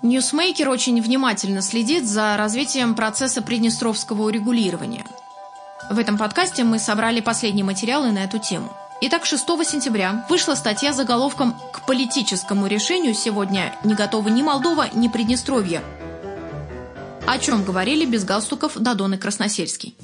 Ньюсмейкер очень внимательно следит за развитием процесса приднестровского урегулирования. В этом подкасте мы собрали последние материалы на эту тему. Итак, 6 сентября вышла статья с заголовком «К политическому решению сегодня не готовы ни Молдова, ни Приднестровье». О чем говорили без галстуков Дадон и Красносельский.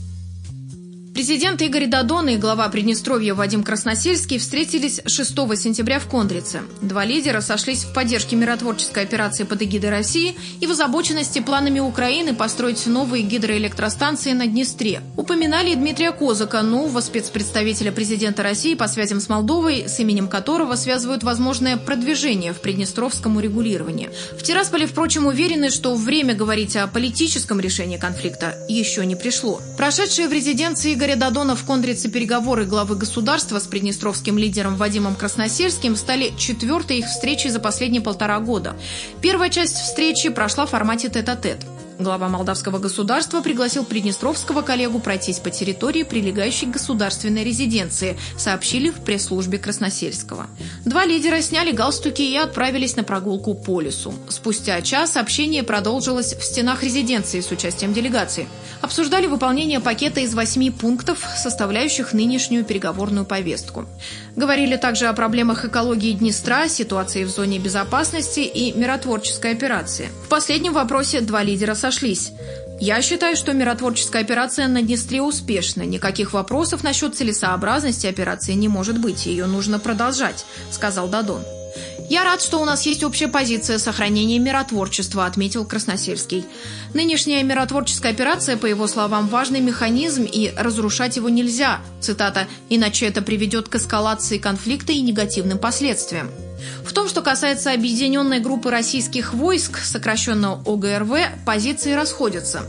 Президент Игорь Дадон и глава Приднестровья Вадим Красносельский встретились 6 сентября в Кондрице. Два лидера сошлись в поддержке миротворческой операции под эгидой России и в озабоченности планами Украины построить новые гидроэлектростанции на Днестре. Упоминали Дмитрия Козака, нового спецпредставителя президента России по связям с Молдовой, с именем которого связывают возможное продвижение в приднестровском урегулировании. В Тирасполе, впрочем, уверены, что время говорить о политическом решении конфликта еще не пришло. Прошедшие в резиденции Игорь Игоря Дадона в Кондрице переговоры главы государства с приднестровским лидером Вадимом Красносельским стали четвертой их встречей за последние полтора года. Первая часть встречи прошла в формате тет-а-тет. -тет. Глава молдавского государства пригласил приднестровского коллегу пройтись по территории, прилегающей государственной резиденции, сообщили в пресс-службе Красносельского. Два лидера сняли галстуки и отправились на прогулку по лесу. Спустя час общение продолжилось в стенах резиденции с участием делегации. Обсуждали выполнение пакета из восьми пунктов, составляющих нынешнюю переговорную повестку. Говорили также о проблемах экологии Днестра, ситуации в зоне безопасности и миротворческой операции. В последнем вопросе два лидера сошлись. Я считаю, что миротворческая операция на Днестре успешна. Никаких вопросов насчет целесообразности операции не может быть. Ее нужно продолжать, сказал Дадон. «Я рад, что у нас есть общая позиция сохранения миротворчества», – отметил Красносельский. «Нынешняя миротворческая операция, по его словам, важный механизм, и разрушать его нельзя, цитата, «иначе это приведет к эскалации конфликта и негативным последствиям». В том, что касается объединенной группы российских войск, сокращенно ОГРВ, позиции расходятся.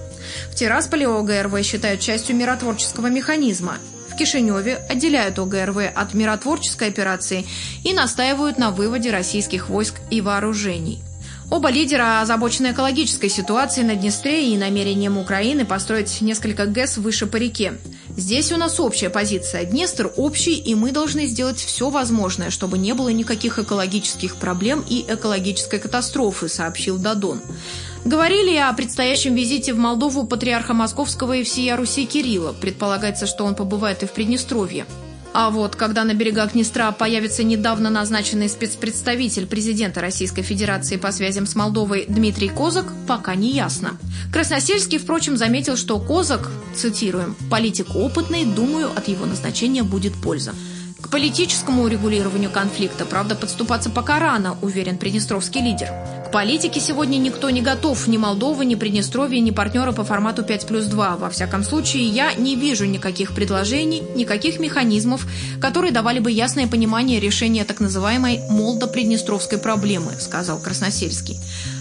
В Тирасполе ОГРВ считают частью миротворческого механизма. В Кишиневе отделяют ОГРВ от миротворческой операции и настаивают на выводе российских войск и вооружений. Оба лидера озабочены экологической ситуацией на Днестре и намерением Украины построить несколько ГЭС выше по реке. Здесь у нас общая позиция. Днестр общий, и мы должны сделать все возможное, чтобы не было никаких экологических проблем и экологической катастрофы, сообщил Дадон. Говорили о предстоящем визите в Молдову патриарха Московского и всея Руси Кирилла. Предполагается, что он побывает и в Приднестровье. А вот когда на берегах Днестра появится недавно назначенный спецпредставитель президента Российской Федерации по связям с Молдовой Дмитрий Козак, пока не ясно. Красносельский, впрочем, заметил, что Козак, цитируем, «политик опытный, думаю, от его назначения будет польза». К политическому урегулированию конфликта, правда, подступаться пока рано, уверен приднестровский лидер. К политике сегодня никто не готов, ни Молдова, ни Приднестровье, ни партнеры по формату 5 плюс 2. Во всяком случае, я не вижу никаких предложений, никаких механизмов, которые давали бы ясное понимание решения так называемой молдо-приднестровской проблемы, сказал Красносельский.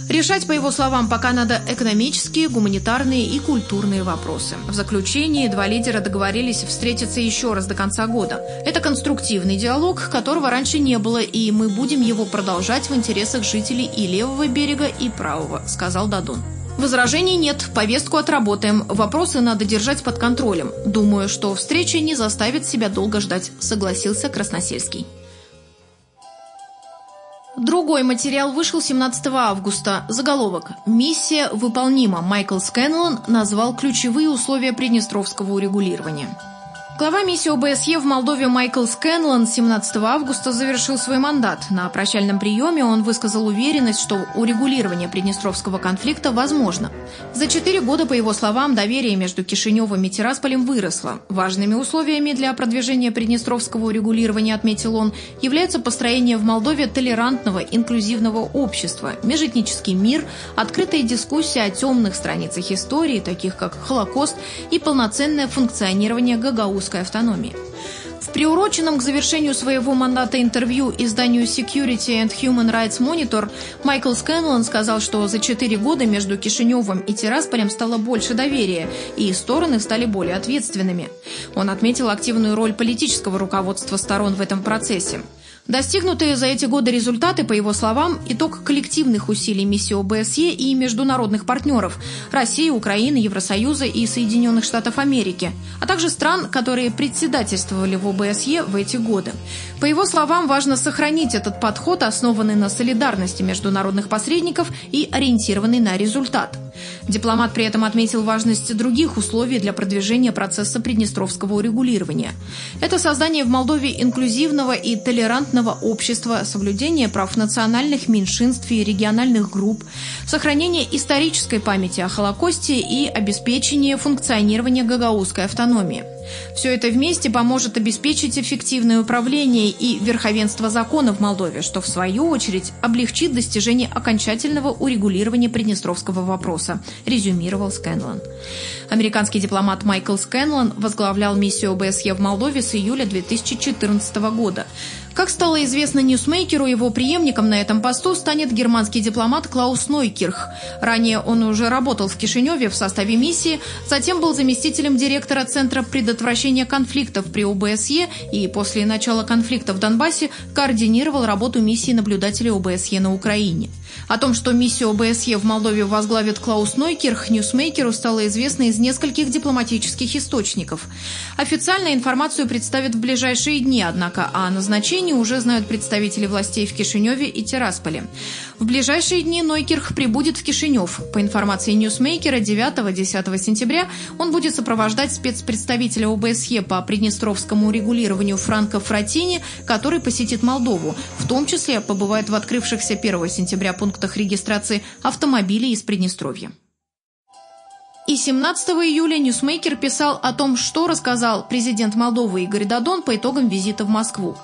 Решать, по его словам, пока надо экономические, гуманитарные и культурные вопросы. В заключении два лидера договорились встретиться еще раз до конца года. Это конструктивный диалог, которого раньше не было, и мы будем его продолжать в интересах жителей и левого берега, и правого, сказал Дадун. Возражений нет, повестку отработаем, вопросы надо держать под контролем. Думаю, что встреча не заставит себя долго ждать, согласился Красносельский. Другой материал вышел 17 августа. Заголовок «Миссия выполнима». Майкл Скэнлон назвал ключевые условия приднестровского урегулирования. Глава миссии ОБСЕ в Молдове Майкл Скэнлон 17 августа завершил свой мандат. На прощальном приеме он высказал уверенность, что урегулирование приднестровского конфликта возможно. За четыре года, по его словам, доверие между Кишиневым и Тирасполем выросло. Важными условиями для продвижения приднестровского урегулирования, отметил он, являются построение в Молдове толерантного, инклюзивного общества, межэтнический мир, открытая дискуссия о темных страницах истории, таких как Холокост, и полноценное функционирование ГГАУ русской автономии. В приуроченном к завершению своего мандата интервью изданию Security and Human Rights Monitor Майкл Скэнлон сказал, что за четыре года между Кишиневым и Тирасполем стало больше доверия, и стороны стали более ответственными. Он отметил активную роль политического руководства сторон в этом процессе. Достигнутые за эти годы результаты, по его словам, итог коллективных усилий миссии ОБСЕ и международных партнеров – России, Украины, Евросоюза и Соединенных Штатов Америки, а также стран, которые председательствовали в ОБСЕ в эти годы. По его словам, важно сохранить этот подход, основанный на солидарности международных посредников и ориентированный на результат. Дипломат при этом отметил важность других условий для продвижения процесса приднестровского урегулирования. Это создание в Молдове инклюзивного и толерантного общества, соблюдение прав национальных меньшинств и региональных групп, сохранение исторической памяти о Холокосте и обеспечение функционирования гагаузской автономии. Все это вместе поможет обеспечить эффективное управление и верховенство закона в Молдове, что в свою очередь облегчит достижение окончательного урегулирования приднестровского вопроса, резюмировал Скэнлон. Американский дипломат Майкл Скэнлон возглавлял миссию ОБСЕ в Молдове с июля 2014 года. Как стало известно Ньюсмейкеру, его преемником на этом посту станет германский дипломат Клаус Нойкирх. Ранее он уже работал в Кишиневе в составе миссии, затем был заместителем директора Центра предотвращения конфликтов при ОБСЕ и после начала конфликта в Донбассе координировал работу миссии наблюдателей ОБСЕ на Украине. О том, что миссию ОБСЕ в Молдове возглавит Клаус Нойкирх, Ньюсмейкеру стало известно из нескольких дипломатических источников. Официально информацию представят в ближайшие дни, однако о назначении уже знают представители властей в Кишиневе и Тирасполе. В ближайшие дни Нойкирх прибудет в Кишинев. По информации Ньюсмейкера, 9-10 сентября он будет сопровождать спецпредставителя ОБСЕ по приднестровскому регулированию Франко Фратини, который посетит Молдову, в том числе побывает в открывшихся 1 сентября пунктах регистрации автомобилей из Приднестровья. И 17 июля Ньюсмейкер писал о том, что рассказал президент Молдовы Игорь Додон по итогам визита в Москву.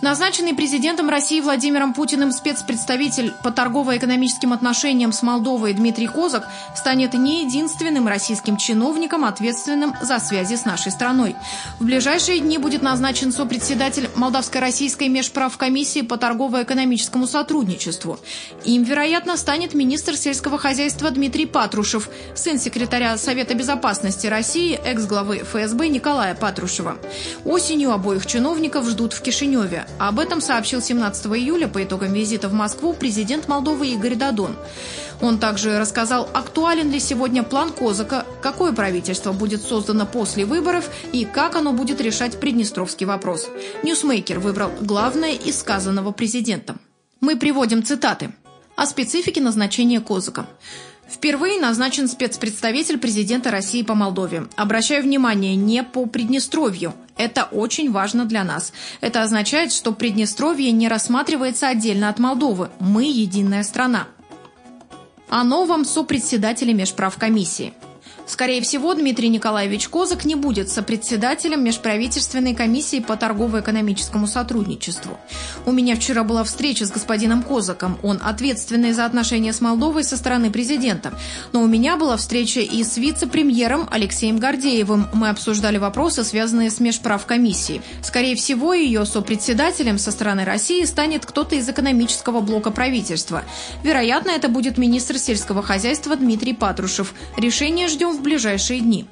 Назначенный президентом России Владимиром Путиным спецпредставитель по торгово-экономическим отношениям с Молдовой Дмитрий Козак станет не единственным российским чиновником, ответственным за связи с нашей страной. В ближайшие дни будет назначен сопредседатель Молдавско-российской межправкомиссии по торгово-экономическому сотрудничеству. Им, вероятно, станет министр сельского хозяйства Дмитрий Патрушев, сын секретаря Совета безопасности России, экс-главы ФСБ Николая Патрушева. Осенью обоих чиновников ждут в Кишиневе. Об этом сообщил 17 июля по итогам визита в Москву президент Молдовы Игорь Дадон. Он также рассказал, актуален ли сегодня план Козака, какое правительство будет создано после выборов и как оно будет решать приднестровский вопрос. Ньюсмейкер выбрал главное из сказанного президентом. Мы приводим цитаты о специфике назначения Козака. Впервые назначен спецпредставитель президента России по Молдове. Обращаю внимание, не по Приднестровью. Это очень важно для нас. Это означает, что Приднестровье не рассматривается отдельно от Молдовы. Мы единая страна. О новом сопредседателе межправкомиссии. Скорее всего, Дмитрий Николаевич Козак не будет сопредседателем межправительственной комиссии по торгово-экономическому сотрудничеству. У меня вчера была встреча с господином Козаком. Он ответственный за отношения с Молдовой со стороны президента. Но у меня была встреча и с вице-премьером Алексеем Гордеевым. Мы обсуждали вопросы, связанные с межправкомиссией. Скорее всего, ее сопредседателем со стороны России станет кто-то из экономического блока правительства. Вероятно, это будет министр сельского хозяйства Дмитрий Патрушев. Решение ждем в ближайшие дни.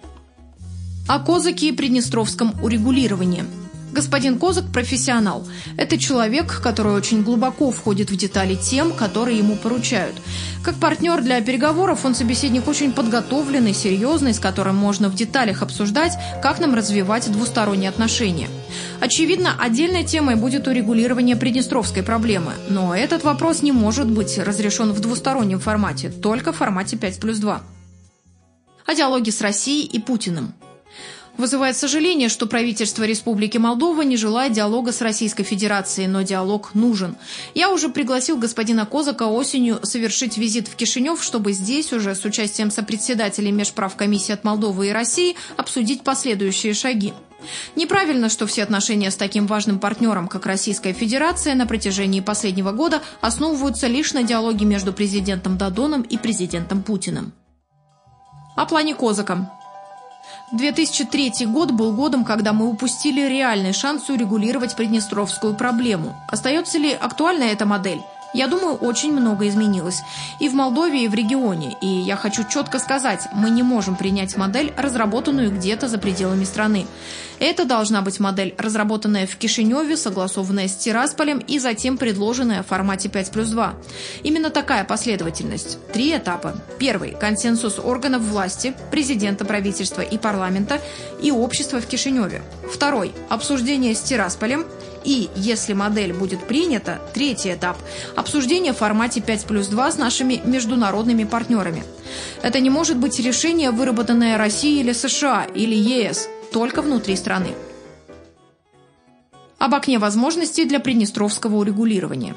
О Козаке и приднестровском урегулировании. Господин Козак – профессионал. Это человек, который очень глубоко входит в детали тем, которые ему поручают. Как партнер для переговоров он собеседник очень подготовленный, серьезный, с которым можно в деталях обсуждать, как нам развивать двусторонние отношения. Очевидно, отдельной темой будет урегулирование приднестровской проблемы, но этот вопрос не может быть разрешен в двустороннем формате, только в формате 5 плюс 2 о диалоге с Россией и Путиным. Вызывает сожаление, что правительство Республики Молдова не желает диалога с Российской Федерацией, но диалог нужен. Я уже пригласил господина Козака осенью совершить визит в Кишинев, чтобы здесь уже с участием сопредседателей межправкомиссии от Молдовы и России обсудить последующие шаги. Неправильно, что все отношения с таким важным партнером, как Российская Федерация, на протяжении последнего года основываются лишь на диалоге между президентом Дадоном и президентом Путиным. О плане Козака. 2003 год был годом, когда мы упустили реальный шанс урегулировать приднестровскую проблему. Остается ли актуальна эта модель? Я думаю, очень много изменилось. И в Молдове, и в регионе. И я хочу четко сказать, мы не можем принять модель, разработанную где-то за пределами страны. Это должна быть модель, разработанная в Кишиневе, согласованная с Тирасполем и затем предложенная в формате 5 плюс 2. Именно такая последовательность. Три этапа. Первый – консенсус органов власти, президента, правительства и парламента и общества в Кишиневе. Второй – обсуждение с Тирасполем. И, если модель будет принята, третий этап – обсуждение в формате 5 плюс 2 с нашими международными партнерами. Это не может быть решение, выработанное Россией или США или ЕС – только внутри страны. Об окне возможностей для приднестровского урегулирования.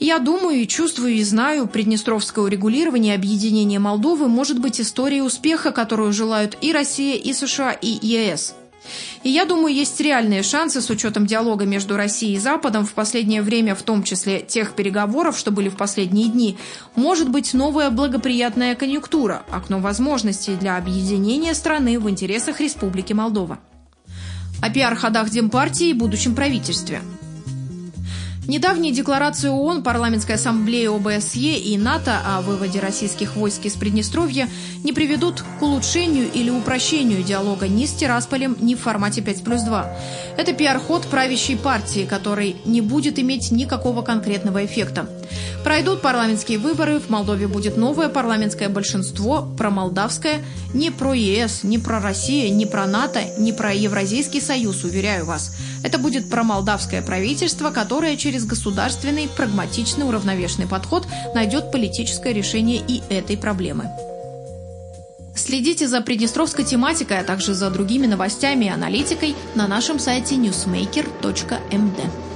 Я думаю и чувствую и знаю, приднестровское урегулирование объединения Молдовы может быть историей успеха, которую желают и Россия, и США, и ЕС – и я думаю, есть реальные шансы с учетом диалога между Россией и Западом в последнее время, в том числе тех переговоров, что были в последние дни, может быть новая благоприятная конъюнктура, окно возможностей для объединения страны в интересах Республики Молдова. О пиар-ходах Демпартии и будущем правительстве – Недавние декларации ООН, Парламентской ассамблеи ОБСЕ и НАТО о выводе российских войск из Приднестровья не приведут к улучшению или упрощению диалога ни с Тирасполем, ни в формате 5 плюс 2. Это пиар-ход правящей партии, который не будет иметь никакого конкретного эффекта. Пройдут парламентские выборы, в Молдове будет новое парламентское большинство, промолдавское, не про ЕС, не про Россию, не про НАТО, не про Евразийский союз, уверяю вас. Это будет промолдавское правительство, которое через государственный, прагматичный, уравновешенный подход найдет политическое решение и этой проблемы. Следите за приднестровской тематикой, а также за другими новостями и аналитикой на нашем сайте newsmaker.md.